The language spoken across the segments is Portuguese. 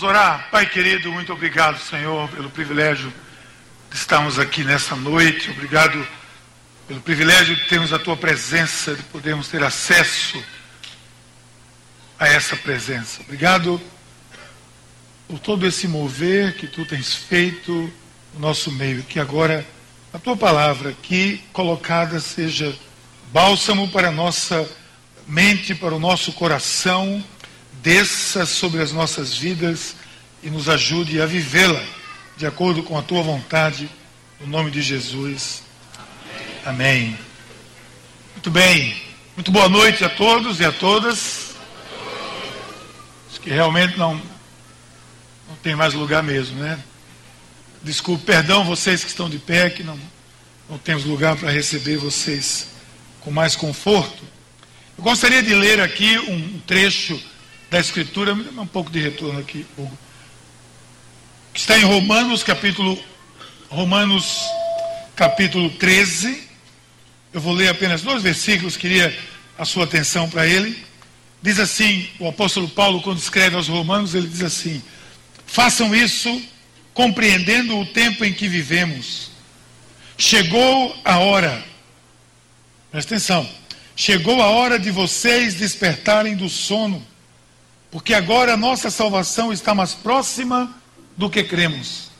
Vamos orar. Pai querido, muito obrigado, Senhor, pelo privilégio de estarmos aqui nessa noite. Obrigado pelo privilégio de termos a tua presença, de podermos ter acesso a essa presença. Obrigado por todo esse mover que tu tens feito no nosso meio. Que agora a tua palavra aqui colocada seja bálsamo para a nossa mente, para o nosso coração desça sobre as nossas vidas e nos ajude a vivê-la de acordo com a tua vontade, no nome de Jesus. Amém. Muito bem. Muito boa noite a todos e a todas. Acho que realmente não, não tem mais lugar mesmo, né? Desculpe, perdão vocês que estão de pé, que não, não temos lugar para receber vocês com mais conforto. Eu gostaria de ler aqui um trecho da Escritura, me dá um pouco de retorno aqui, Hugo. Está em Romanos, capítulo, Romanos, capítulo 13. Eu vou ler apenas dois versículos, queria a sua atenção para ele. Diz assim, o apóstolo Paulo, quando escreve aos Romanos, ele diz assim: façam isso compreendendo o tempo em que vivemos. Chegou a hora, presta atenção, chegou a hora de vocês despertarem do sono porque agora a nossa salvação está mais próxima do que cremos.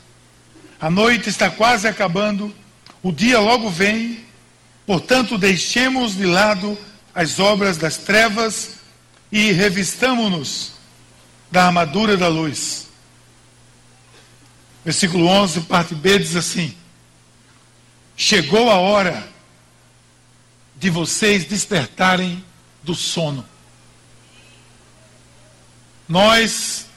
A noite está quase acabando, o dia logo vem, portanto, deixemos de lado as obras das trevas e revistamo-nos da armadura da luz. Versículo 11, parte B, diz assim: Chegou a hora de vocês despertarem do sono. Nós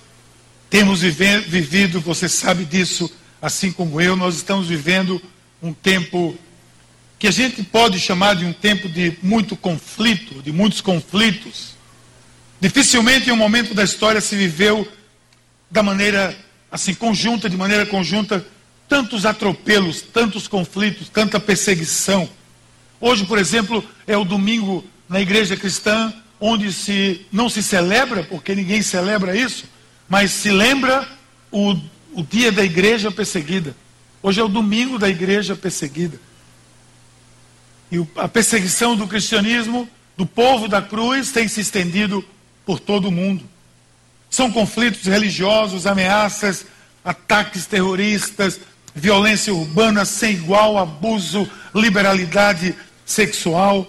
temos vivido, você sabe disso, assim como eu, nós estamos vivendo um tempo que a gente pode chamar de um tempo de muito conflito, de muitos conflitos. Dificilmente em um momento da história se viveu da maneira assim conjunta, de maneira conjunta, tantos atropelos, tantos conflitos, tanta perseguição. Hoje, por exemplo, é o domingo na igreja cristã onde se não se celebra, porque ninguém celebra isso, mas se lembra o, o dia da igreja perseguida. Hoje é o domingo da igreja perseguida. E a perseguição do cristianismo, do povo da cruz, tem se estendido por todo o mundo. São conflitos religiosos, ameaças, ataques terroristas, violência urbana sem igual, abuso, liberalidade sexual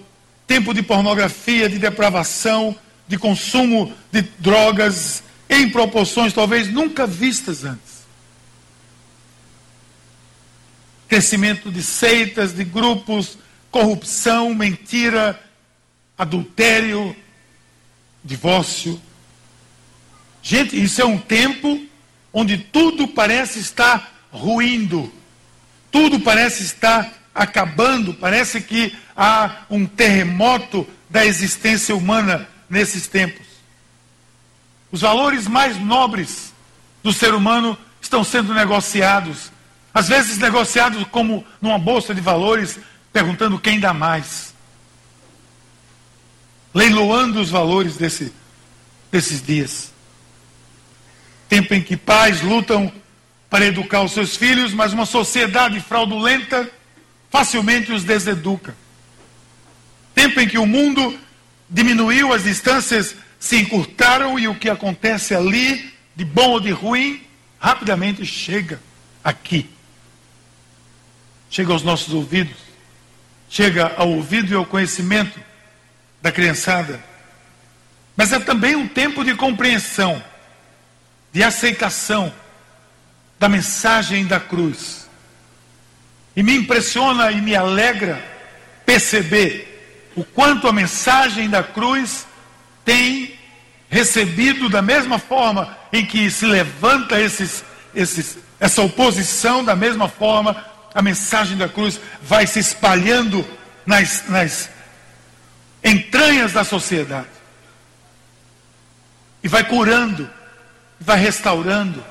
tempo de pornografia, de depravação, de consumo de drogas em proporções talvez nunca vistas antes. Crescimento de seitas, de grupos, corrupção, mentira, adultério, divórcio. Gente, isso é um tempo onde tudo parece estar ruindo, tudo parece estar acabando, parece que há um terremoto da existência humana nesses tempos. Os valores mais nobres do ser humano estão sendo negociados, às vezes negociados como numa bolsa de valores, perguntando quem dá mais. Leiloando os valores desse, desses dias. Tempo em que pais lutam para educar os seus filhos, mas uma sociedade fraudulenta facilmente os deseduca. Tempo em que o mundo diminuiu, as distâncias se encurtaram e o que acontece ali, de bom ou de ruim, rapidamente chega aqui. Chega aos nossos ouvidos, chega ao ouvido e ao conhecimento da criançada. Mas é também um tempo de compreensão, de aceitação da mensagem da cruz e me impressiona e me alegra perceber o quanto a mensagem da cruz tem recebido da mesma forma em que se levanta esses, esses, essa oposição, da mesma forma a mensagem da cruz vai se espalhando nas, nas entranhas da sociedade e vai curando, vai restaurando,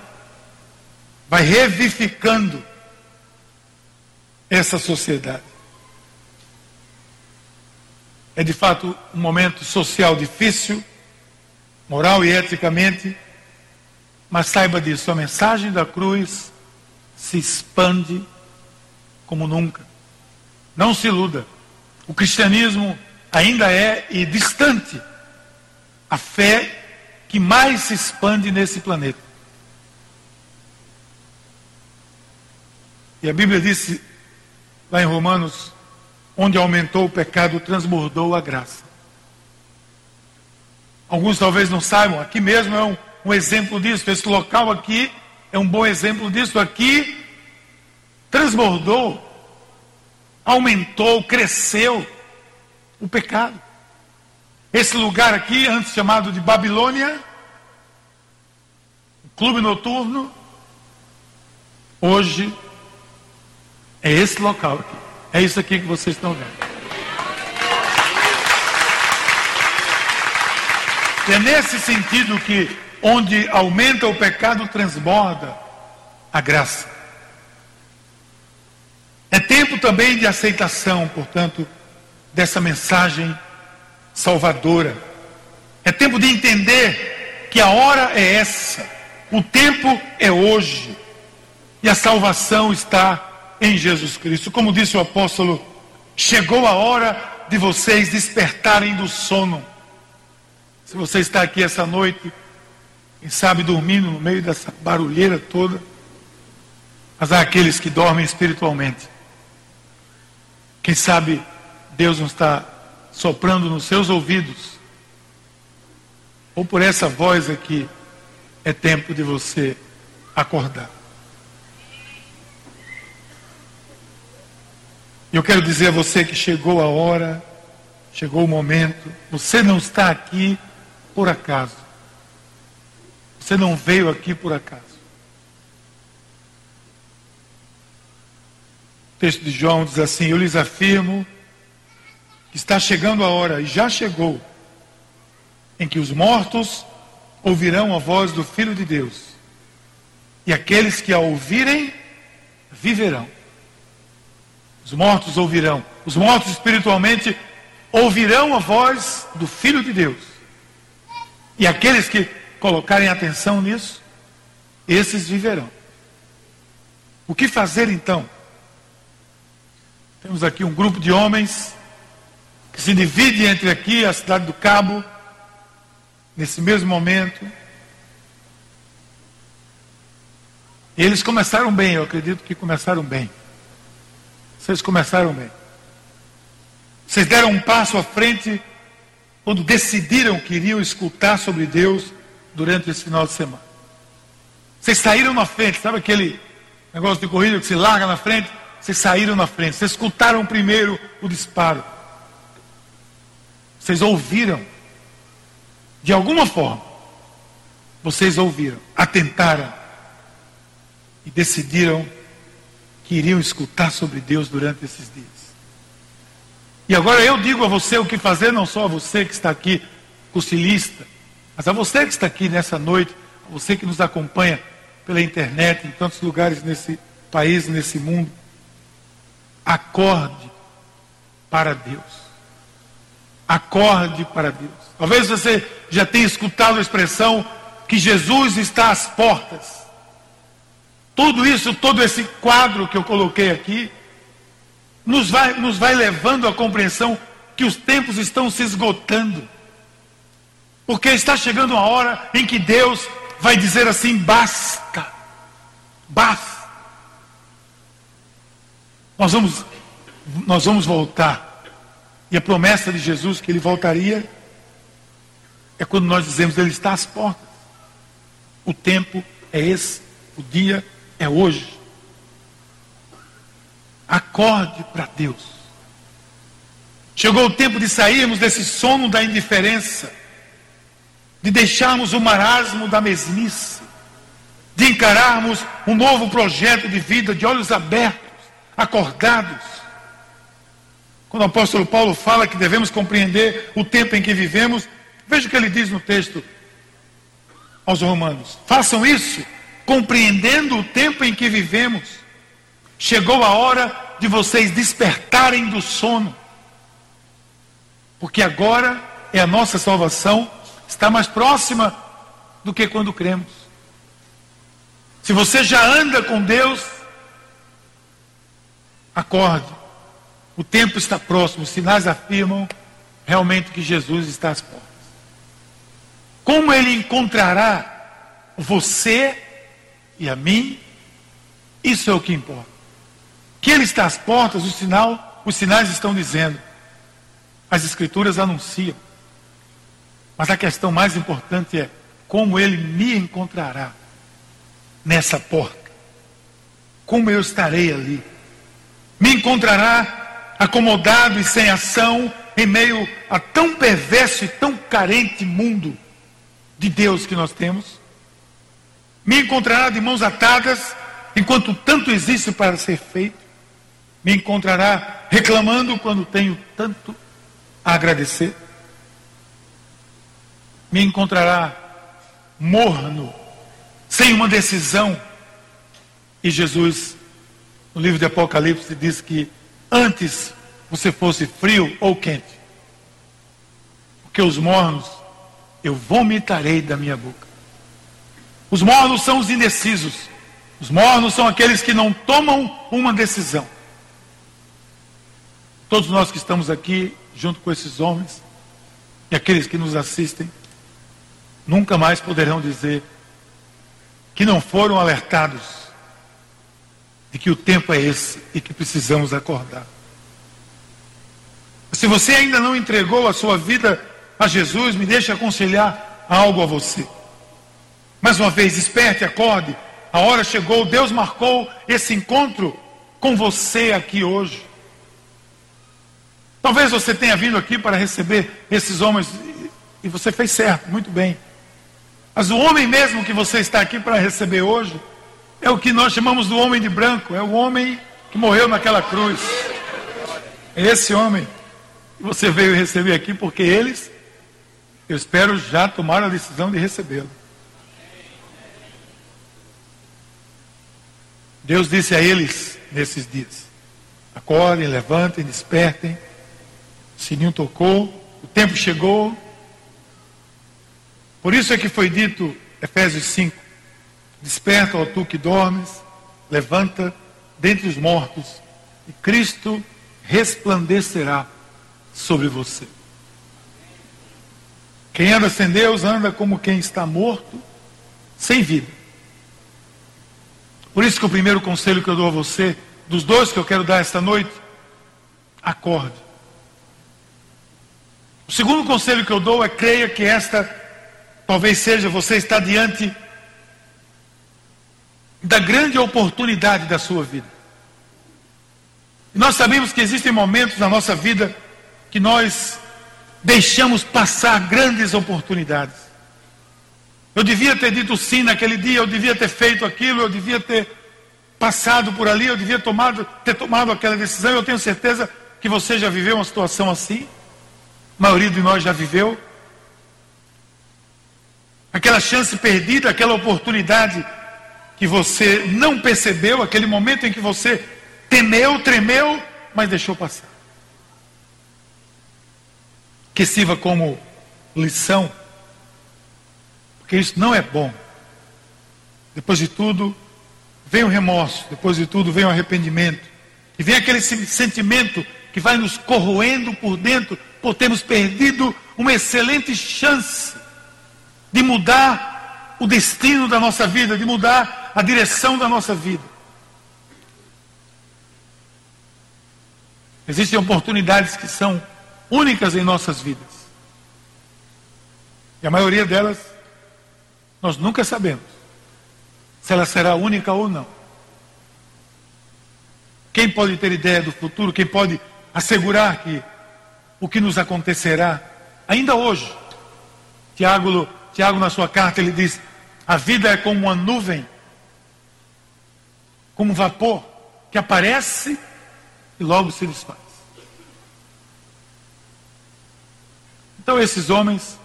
vai revivificando essa sociedade. É de fato um momento social difícil, moral e eticamente, Mas saiba disso, a mensagem da cruz se expande como nunca. Não se iluda. O cristianismo ainda é e distante a fé que mais se expande nesse planeta. E a Bíblia disse lá em Romanos, onde aumentou o pecado, transbordou a graça. Alguns talvez não saibam, aqui mesmo é um, um exemplo disso. Esse local aqui é um bom exemplo disso. Aqui transbordou, aumentou, cresceu o pecado. Esse lugar aqui, antes chamado de Babilônia, clube noturno, hoje é esse local aqui. É isso aqui que vocês estão vendo. É nesse sentido que, onde aumenta o pecado, transborda a graça. É tempo também de aceitação, portanto, dessa mensagem salvadora. É tempo de entender que a hora é essa, o tempo é hoje, e a salvação está em Jesus Cristo. Como disse o apóstolo, chegou a hora de vocês despertarem do sono. Se você está aqui essa noite, quem sabe dormindo no meio dessa barulheira toda, mas há aqueles que dormem espiritualmente. Quem sabe Deus não está soprando nos seus ouvidos, ou por essa voz aqui, é tempo de você acordar. Eu quero dizer a você que chegou a hora, chegou o momento, você não está aqui por acaso. Você não veio aqui por acaso. O texto de João diz assim: Eu lhes afirmo que está chegando a hora, e já chegou, em que os mortos ouvirão a voz do Filho de Deus, e aqueles que a ouvirem viverão. Os mortos ouvirão, os mortos espiritualmente ouvirão a voz do Filho de Deus. E aqueles que colocarem atenção nisso, esses viverão. O que fazer então? Temos aqui um grupo de homens que se divide entre aqui a cidade do Cabo, nesse mesmo momento. Eles começaram bem, eu acredito que começaram bem. Vocês começaram bem. Vocês deram um passo à frente quando decidiram que iriam escutar sobre Deus durante esse final de semana. Vocês saíram na frente, sabe aquele negócio de corrida que se larga na frente? Vocês saíram na frente, vocês escutaram primeiro o disparo. Vocês ouviram. De alguma forma, vocês ouviram, atentaram e decidiram que iriam escutar sobre Deus durante esses dias. E agora eu digo a você o que fazer, não só a você que está aqui, concilista, mas a você que está aqui nessa noite, a você que nos acompanha pela internet, em tantos lugares nesse país, nesse mundo. Acorde para Deus. Acorde para Deus. Talvez você já tenha escutado a expressão que Jesus está às portas. Tudo isso, todo esse quadro que eu coloquei aqui, nos vai, nos vai levando à compreensão que os tempos estão se esgotando. Porque está chegando uma hora em que Deus vai dizer assim: basta, basta. Nós vamos, nós vamos voltar e a promessa de Jesus que ele voltaria é quando nós dizemos ele está às portas. O tempo é esse, o dia é hoje. Acorde para Deus. Chegou o tempo de sairmos desse sono da indiferença, de deixarmos o marasmo da mesmice, de encararmos um novo projeto de vida de olhos abertos, acordados quando o apóstolo Paulo fala que devemos compreender o tempo em que vivemos, veja o que ele diz no texto aos Romanos: façam isso, compreendendo o tempo em que vivemos. Chegou a hora de vocês despertarem do sono, porque agora é a nossa salvação, está mais próxima do que quando cremos. Se você já anda com Deus, acorde. O tempo está próximo, os sinais afirmam realmente que Jesus está às portas. Como ele encontrará você e a mim, isso é o que importa. Que ele está às portas, o sinal, os sinais estão dizendo. As escrituras anunciam. Mas a questão mais importante é como ele me encontrará nessa porta. Como eu estarei ali? Me encontrará acomodado e sem ação em meio a tão perverso e tão carente mundo de Deus que nós temos? Me encontrará de mãos atadas enquanto tanto existe para ser feito? Me encontrará reclamando quando tenho tanto a agradecer? Me encontrará morno, sem uma decisão? E Jesus, no livro de Apocalipse, diz que antes você fosse frio ou quente, porque os mornos eu vomitarei da minha boca. Os mornos são os indecisos. Os mornos são aqueles que não tomam uma decisão. Todos nós que estamos aqui, junto com esses homens, e aqueles que nos assistem, nunca mais poderão dizer que não foram alertados de que o tempo é esse e que precisamos acordar. Se você ainda não entregou a sua vida a Jesus, me deixe aconselhar algo a você. Mais uma vez, esperte, acorde. A hora chegou, Deus marcou esse encontro com você aqui hoje. Talvez você tenha vindo aqui para receber esses homens e você fez certo, muito bem. Mas o homem mesmo que você está aqui para receber hoje é o que nós chamamos do homem de branco, é o homem que morreu naquela cruz. É esse homem que você veio receber aqui porque eles, eu espero, já tomaram a decisão de recebê-lo. Deus disse a eles nesses dias: acordem, levantem, despertem. O sininho tocou, o tempo chegou, por isso é que foi dito, Efésios 5, desperta, ó tu que dormes, levanta dentre os mortos, e Cristo resplandecerá sobre você. Quem anda sem Deus anda como quem está morto, sem vida. Por isso que o primeiro conselho que eu dou a você, dos dois que eu quero dar esta noite, acorde. O segundo conselho que eu dou é creia que esta Talvez seja você está diante da grande oportunidade da sua vida. E nós sabemos que existem momentos na nossa vida que nós deixamos passar grandes oportunidades. Eu devia ter dito sim naquele dia, eu devia ter feito aquilo, eu devia ter passado por ali, eu devia tomado, ter tomado aquela decisão. Eu tenho certeza que você já viveu uma situação assim. A maioria de nós já viveu aquela chance perdida, aquela oportunidade que você não percebeu, aquele momento em que você temeu, tremeu, mas deixou passar. Que sirva como lição, porque isso não é bom. Depois de tudo, vem o remorso, depois de tudo, vem o arrependimento, e vem aquele sentimento que vai nos corroendo por dentro por termos perdido uma excelente chance de mudar o destino da nossa vida, de mudar a direção da nossa vida. Existem oportunidades que são únicas em nossas vidas. E a maioria delas nós nunca sabemos se ela será única ou não. Quem pode ter ideia do futuro? Quem pode assegurar que o que nos acontecerá ainda hoje? Tiago Tiago, na sua carta, ele diz: a vida é como uma nuvem, como um vapor, que aparece e logo se desfaz. Então, esses homens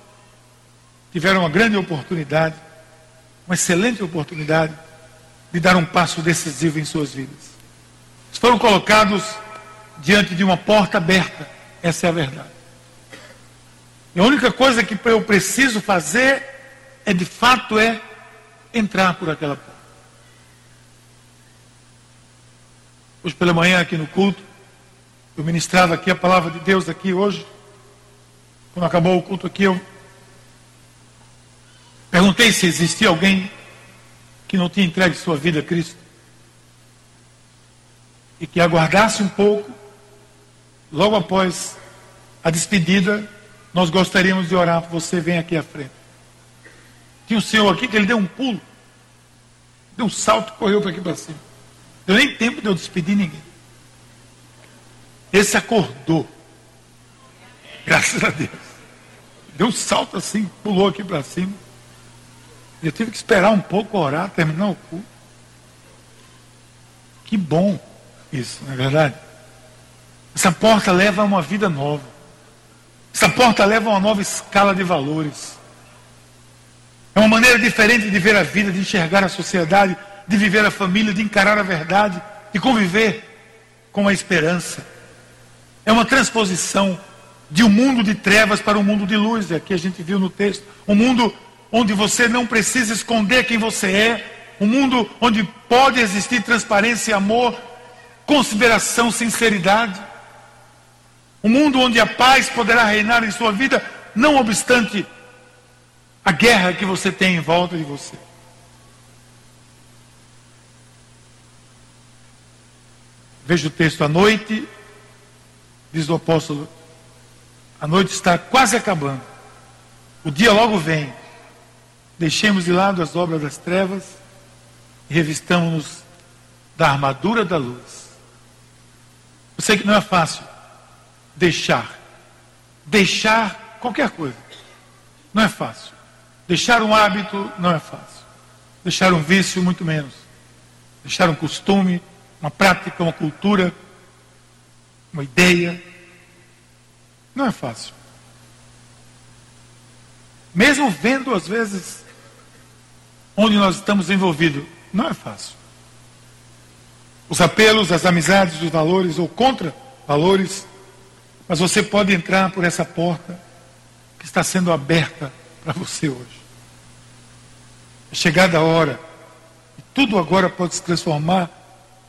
tiveram uma grande oportunidade, uma excelente oportunidade de dar um passo decisivo em suas vidas. Foram colocados diante de uma porta aberta, essa é a verdade. E a única coisa que eu preciso fazer é de fato é entrar por aquela porta. Hoje pela manhã aqui no culto, eu ministrava aqui a palavra de Deus aqui hoje. Quando acabou o culto aqui, eu perguntei se existia alguém que não tinha entregue sua vida a Cristo. E que aguardasse um pouco, logo após a despedida, nós gostaríamos de orar por você, vem aqui à frente. Tinha um senhor aqui que ele deu um pulo, deu um salto, correu para aqui para cima. Deu nem tempo de eu despedir ninguém. Esse acordou. Graças a Deus. Deu um salto assim, pulou aqui para cima. Eu tive que esperar um pouco orar, terminar o culto. Que bom isso, não é verdade? Essa porta leva a uma vida nova. Essa porta leva a uma nova escala de valores. É uma maneira diferente de ver a vida, de enxergar a sociedade, de viver a família, de encarar a verdade, de conviver com a esperança. É uma transposição de um mundo de trevas para um mundo de luz, é aqui a gente viu no texto. Um mundo onde você não precisa esconder quem você é, um mundo onde pode existir transparência, amor, consideração, sinceridade. Um mundo onde a paz poderá reinar em sua vida, não obstante a guerra que você tem em volta de você. Veja o texto à noite, diz o apóstolo, a noite está quase acabando. O dia logo vem. Deixemos de lado as obras das trevas e revistamos-nos da armadura da luz. Eu sei que não é fácil deixar. Deixar qualquer coisa. Não é fácil. Deixar um hábito não é fácil. Deixar um vício, muito menos. Deixar um costume, uma prática, uma cultura, uma ideia. Não é fácil. Mesmo vendo, às vezes, onde nós estamos envolvidos, não é fácil. Os apelos, as amizades, os valores ou contra valores, mas você pode entrar por essa porta que está sendo aberta para você hoje. É chegada a hora, e tudo agora pode se transformar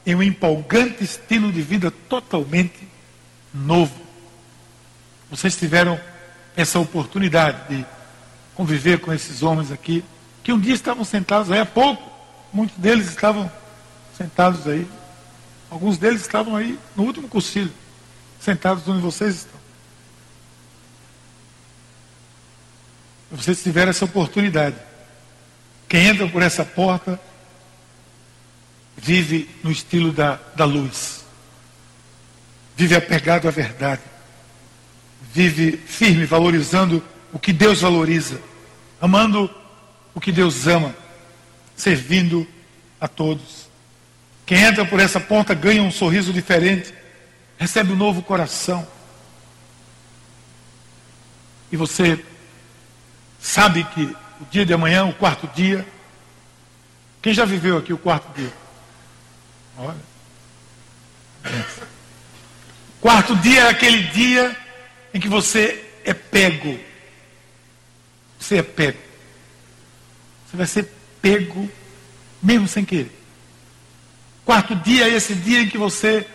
em um empolgante estilo de vida totalmente novo. Vocês tiveram essa oportunidade de conviver com esses homens aqui, que um dia estavam sentados aí há pouco, muitos deles estavam sentados aí, alguns deles estavam aí no último concílio, sentados onde vocês estão. Vocês tiveram essa oportunidade. Quem entra por essa porta vive no estilo da, da luz, vive apegado à verdade, vive firme, valorizando o que Deus valoriza, amando o que Deus ama, servindo a todos. Quem entra por essa porta ganha um sorriso diferente, recebe um novo coração. E você sabe que o dia de amanhã, o quarto dia, quem já viveu aqui o quarto dia? Olha. Quarto dia é aquele dia em que você é pego. Você é pego. Você vai ser pego mesmo sem querer. Quarto dia é esse dia em que você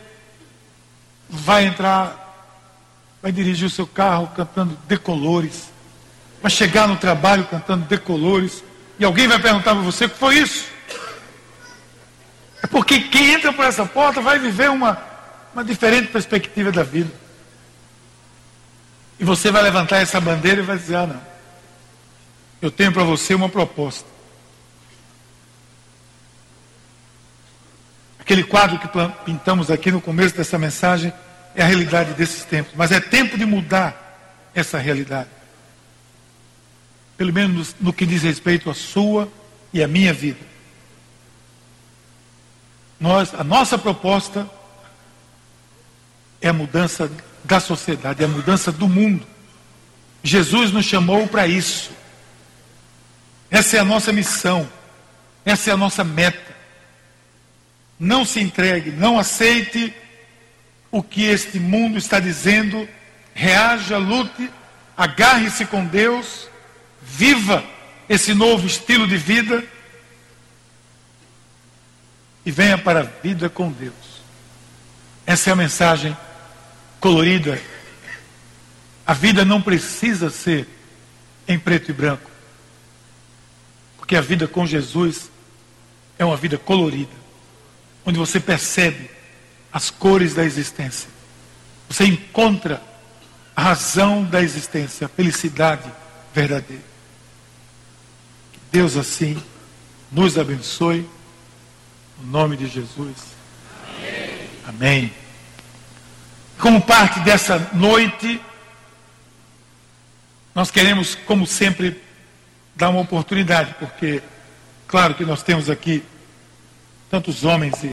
vai entrar, vai dirigir o seu carro cantando decolores, vai chegar no trabalho cantando decolores, e alguém vai perguntar para você o que foi isso? É porque quem entra por essa porta vai viver uma, uma diferente perspectiva da vida. E você vai levantar essa bandeira e vai dizer: Ah, não. Eu tenho para você uma proposta. Aquele quadro que pintamos aqui no começo dessa mensagem é a realidade desses tempos. Mas é tempo de mudar essa realidade. Pelo menos no que diz respeito à sua e à minha vida. Nós, a nossa proposta é a mudança da sociedade, é a mudança do mundo. Jesus nos chamou para isso. Essa é a nossa missão. Essa é a nossa meta. Não se entregue, não aceite o que este mundo está dizendo. Reaja, lute, agarre-se com Deus, viva esse novo estilo de vida e venha para a vida com Deus. Essa é a mensagem colorida. A vida não precisa ser em preto e branco. Porque a vida com Jesus é uma vida colorida, onde você percebe as cores da existência. Você encontra a razão da existência, a felicidade verdadeira. Que Deus assim nos abençoe. No nome de Jesus. Amém. Amém. Como parte dessa noite, nós queremos, como sempre, dar uma oportunidade, porque, claro que nós temos aqui tantos homens e